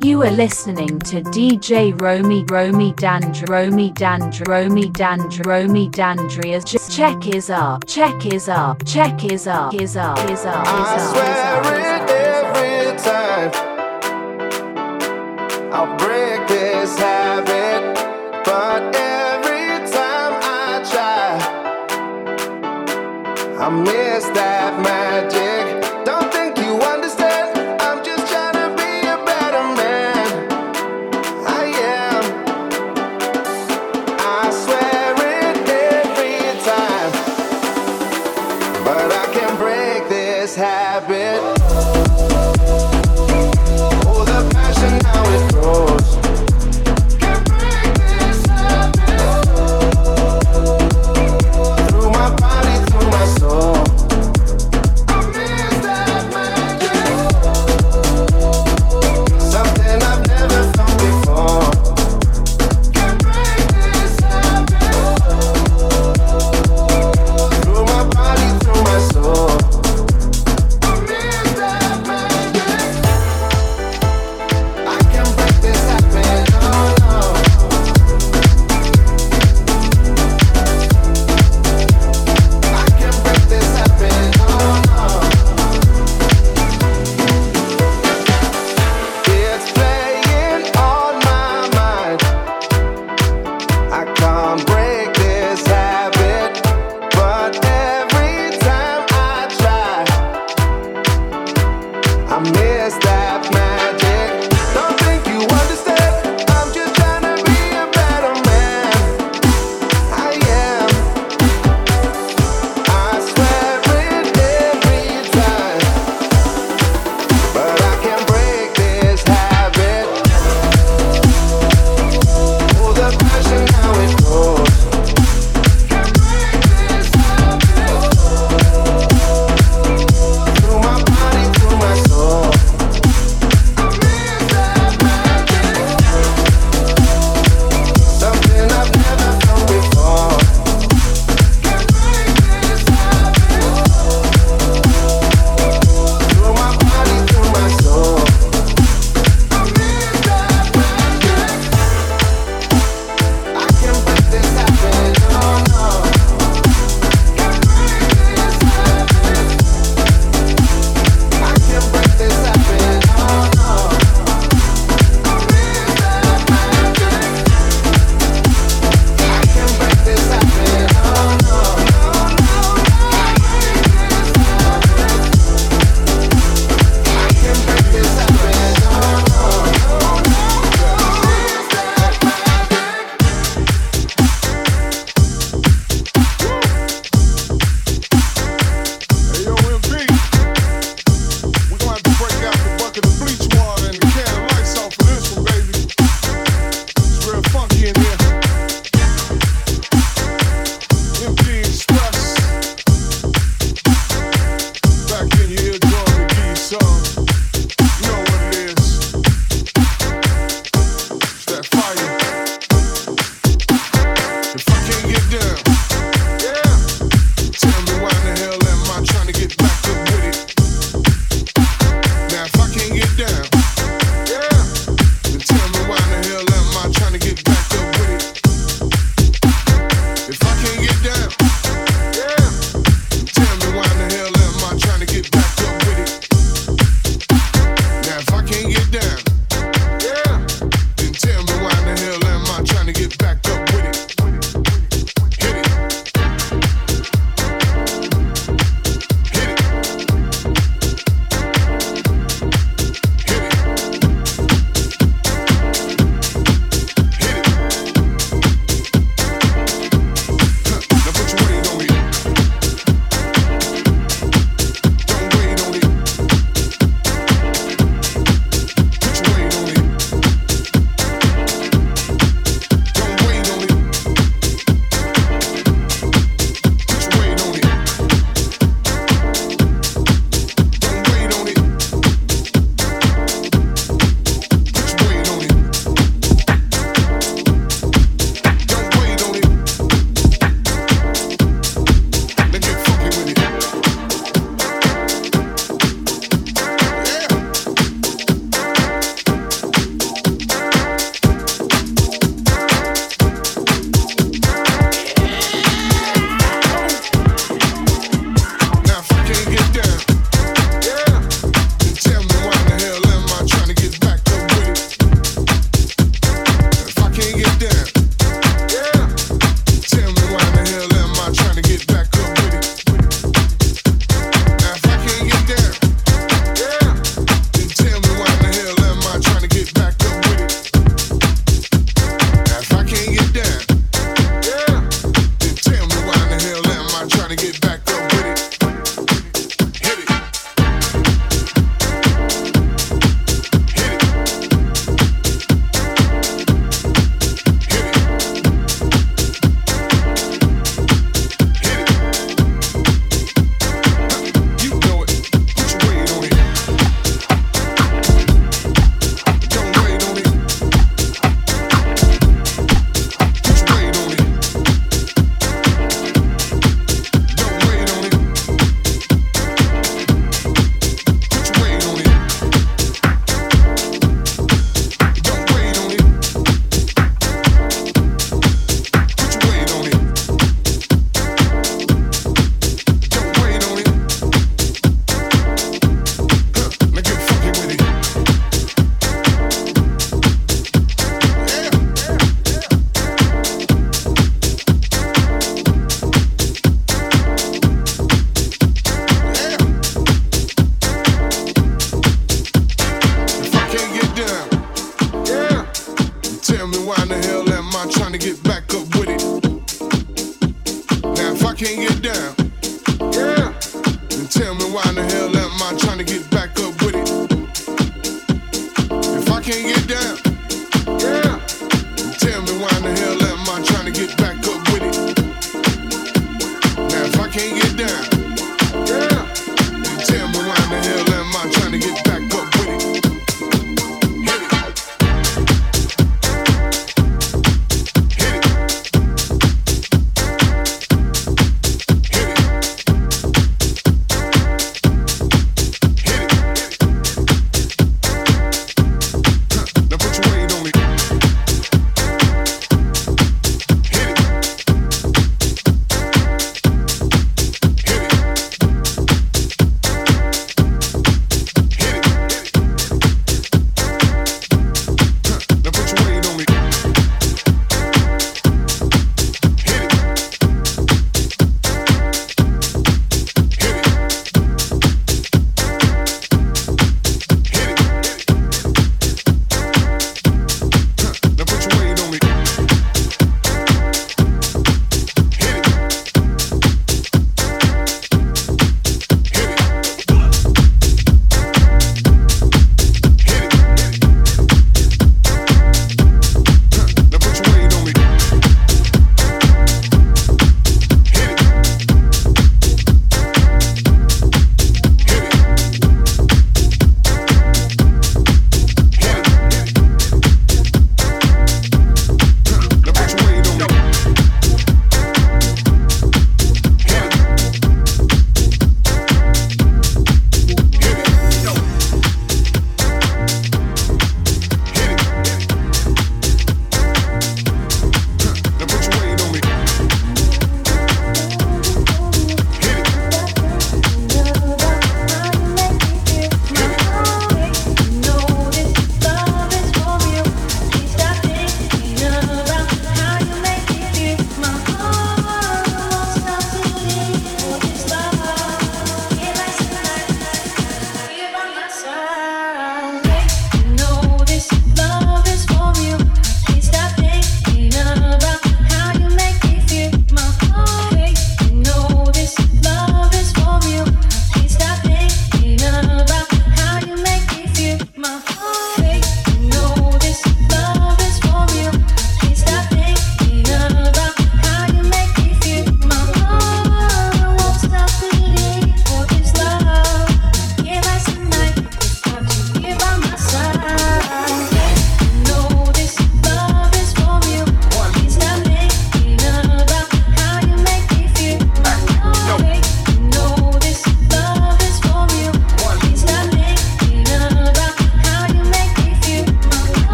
You are listening to DJ Romy Romy Dand Romy Dand Romy Dand Romy D'Andrea just check is up, check is up, check is up, is up, is up, is up. I swear it every time.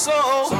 soul.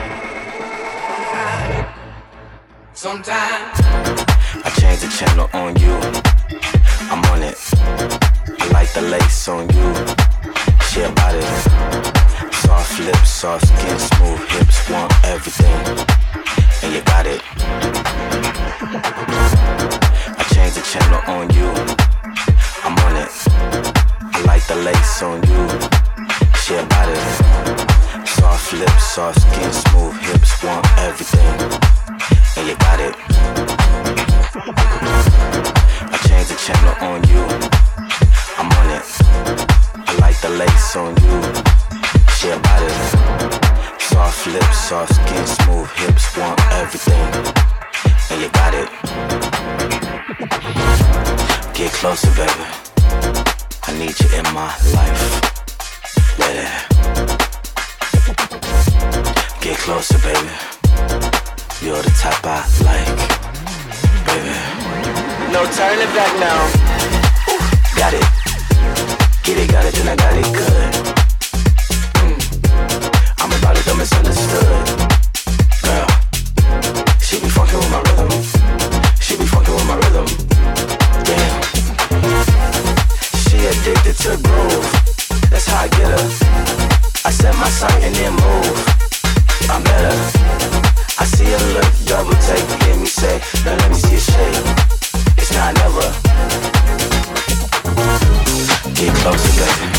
I change the channel on you. I'm on it. I like the lace on you. Share about it. Soft lips, soft skin, smooth hips, want everything. And you got it. I change the channel on you. I'm on it. I like the lace on you. Share about it. Soft lips, soft skin, smooth hips, want everything and you got it. I changed the channel on you. I'm on it. I like the lace on you. Share about it. Soft lips, soft skin, smooth hips, want everything, and you got it. Get closer, baby. I need you in my life. Yeah. know Get closer, baby. You're the type I like, baby. No turning back now. Ooh, got it. Get it, got it, then I got it good. Mm. I'm about to don't misunderstood. Girl, she be fucking with my rhythm. She be fucking with my rhythm. Damn. She addicted to groove my sight and then move. I'm better. I see a look, double take, hear me say, now let me see a shape. It's not never. Get closer, baby.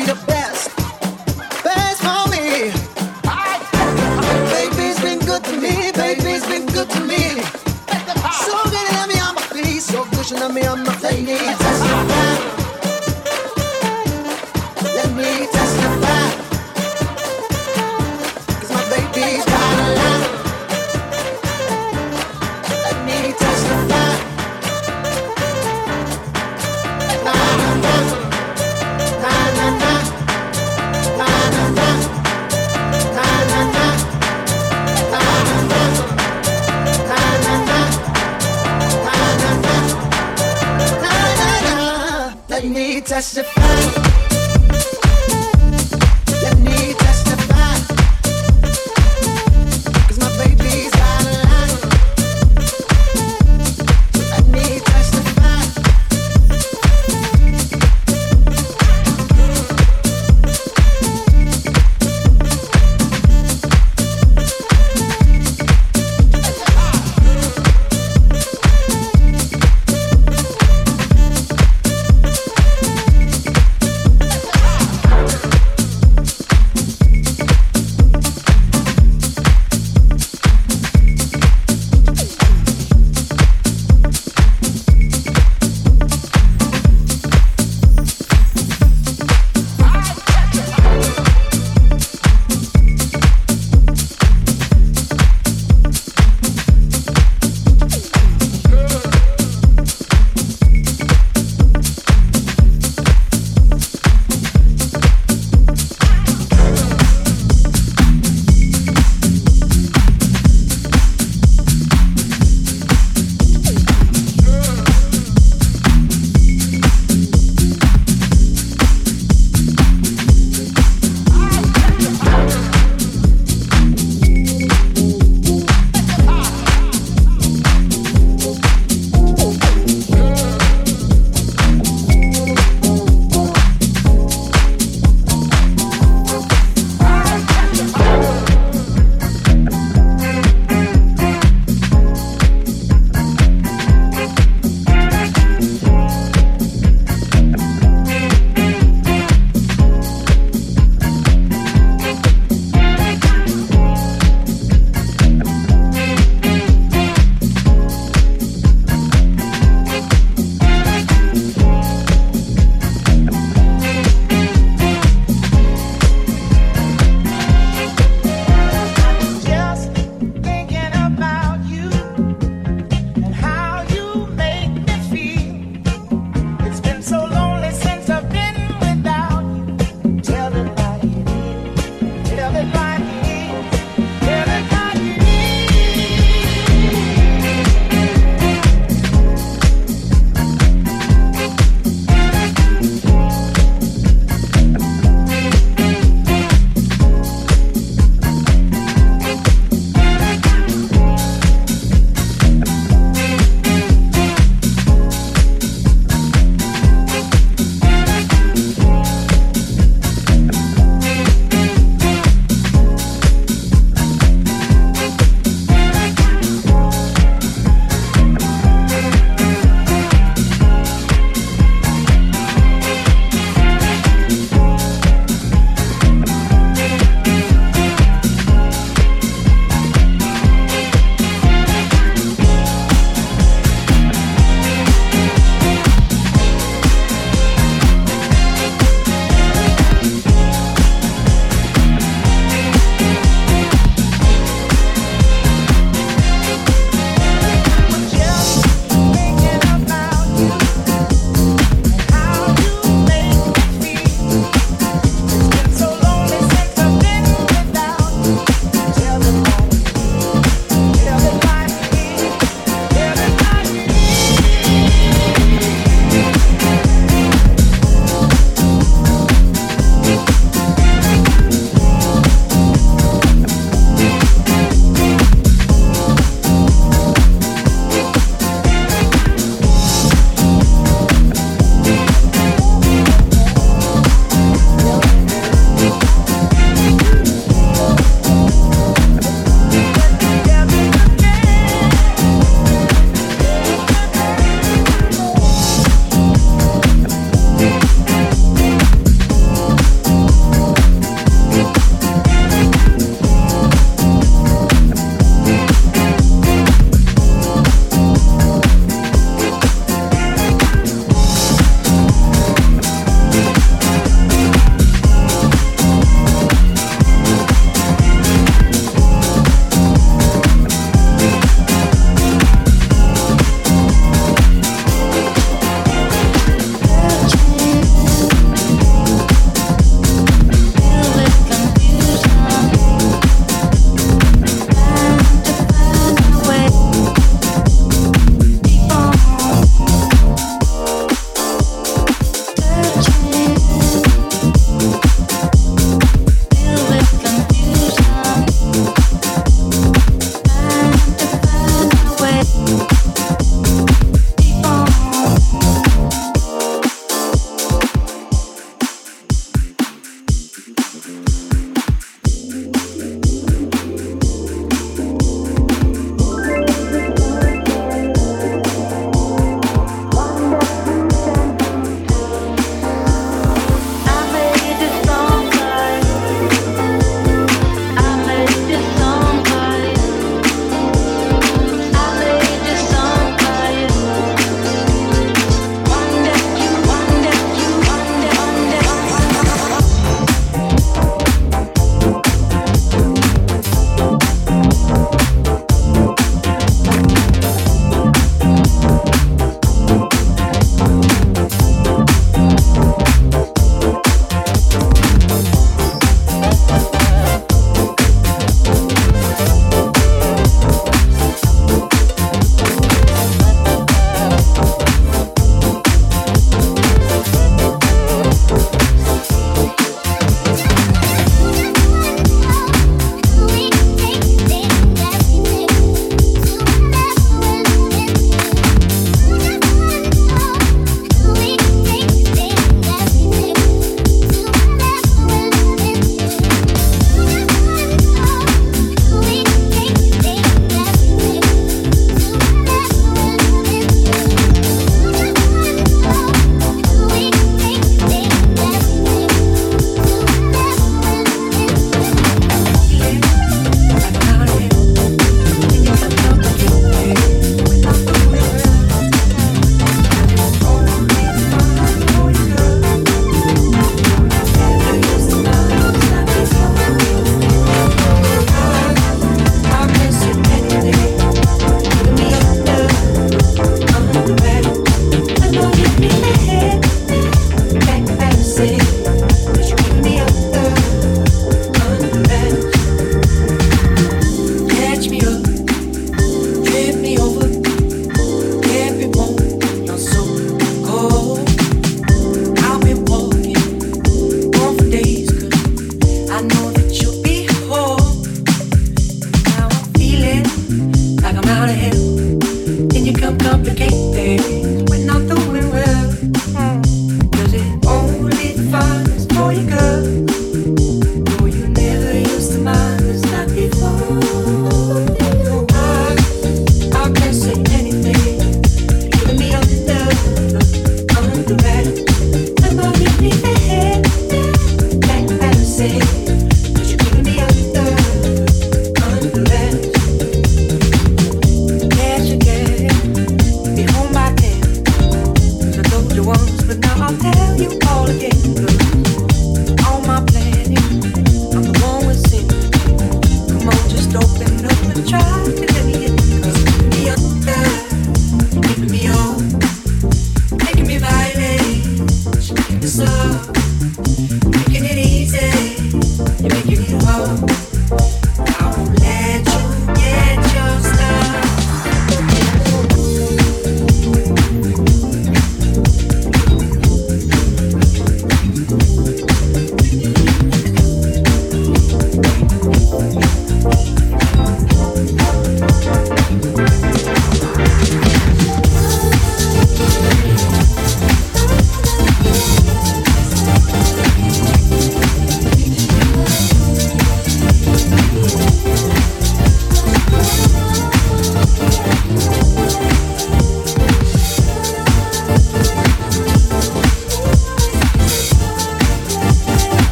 She the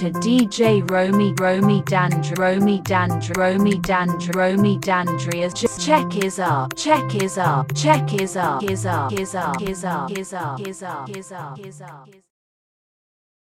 to DJ Romy Romy D'Andrea Romy D'Andrea Romy D'Andrea Romy D'Andrea. Just check is up, check is up, check is up, is up, is up, is up, is up, is up, is up, is up.